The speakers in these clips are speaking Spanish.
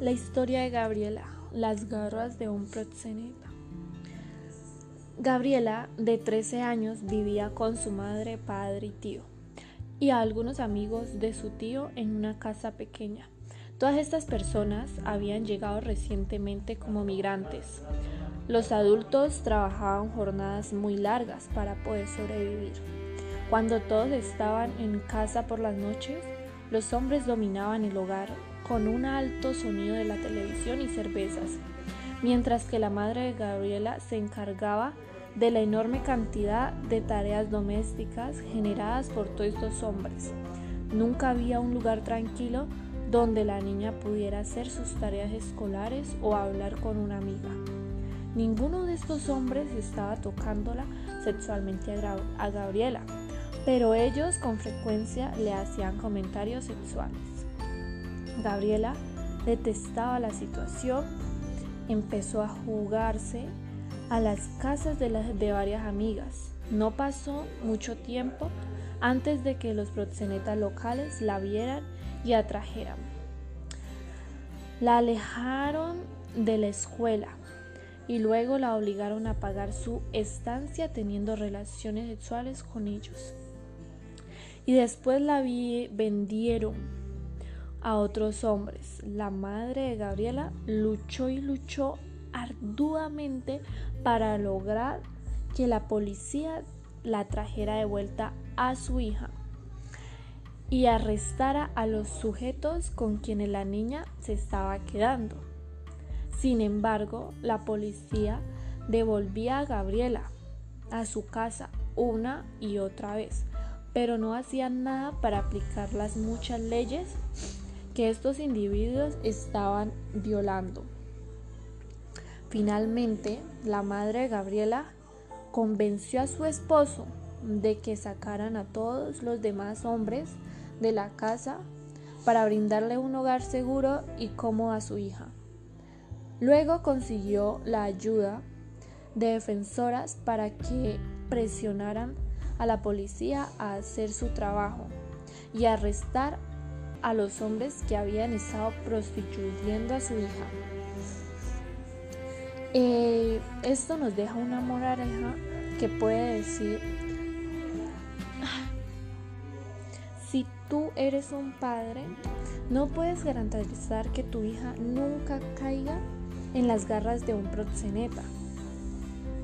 La historia de Gabriela, las garras de un proxeneta. Gabriela, de 13 años, vivía con su madre, padre y tío, y algunos amigos de su tío en una casa pequeña. Todas estas personas habían llegado recientemente como migrantes. Los adultos trabajaban jornadas muy largas para poder sobrevivir. Cuando todos estaban en casa por las noches, los hombres dominaban el hogar con un alto sonido de la televisión y cervezas, mientras que la madre de Gabriela se encargaba de la enorme cantidad de tareas domésticas generadas por todos estos hombres. Nunca había un lugar tranquilo donde la niña pudiera hacer sus tareas escolares o hablar con una amiga. Ninguno de estos hombres estaba tocándola sexualmente a, Gabriela, pero ellos con frecuencia le hacían comentarios sexuales. Gabriela detestaba la situación, empezó a jugarse a las casas de, las, de varias amigas. No pasó mucho tiempo antes de que los proxenetas locales la vieran y atrajeran. La alejaron de la escuela y luego la obligaron a pagar su estancia teniendo relaciones sexuales con ellos. Y después la vendieron a otros hombres. La madre de Gabriela luchó y luchó arduamente para lograr que la policía la trajera de vuelta a su hija y arrestara a los sujetos con quienes la niña se estaba quedando. Sin embargo, la policía devolvía a Gabriela a su casa una y otra vez, pero no hacían nada para aplicar las muchas leyes que estos individuos estaban violando. Finalmente, la madre de Gabriela convenció a su esposo de que sacaran a todos los demás hombres de la casa para brindarle un hogar seguro y cómodo a su hija. Luego consiguió la ayuda de defensoras para que presionaran a la policía a hacer su trabajo y arrestar a los hombres que habían estado prostituyendo a su hija. Eh, esto nos deja una moraleja que puede decir, si tú eres un padre, no puedes garantizar que tu hija nunca caiga en las garras de un proxeneta.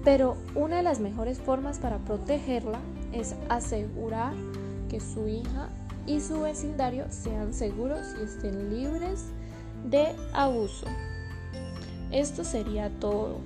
Pero una de las mejores formas para protegerla es asegurar que su hija y su vecindario sean seguros y estén libres de abuso. Esto sería todo.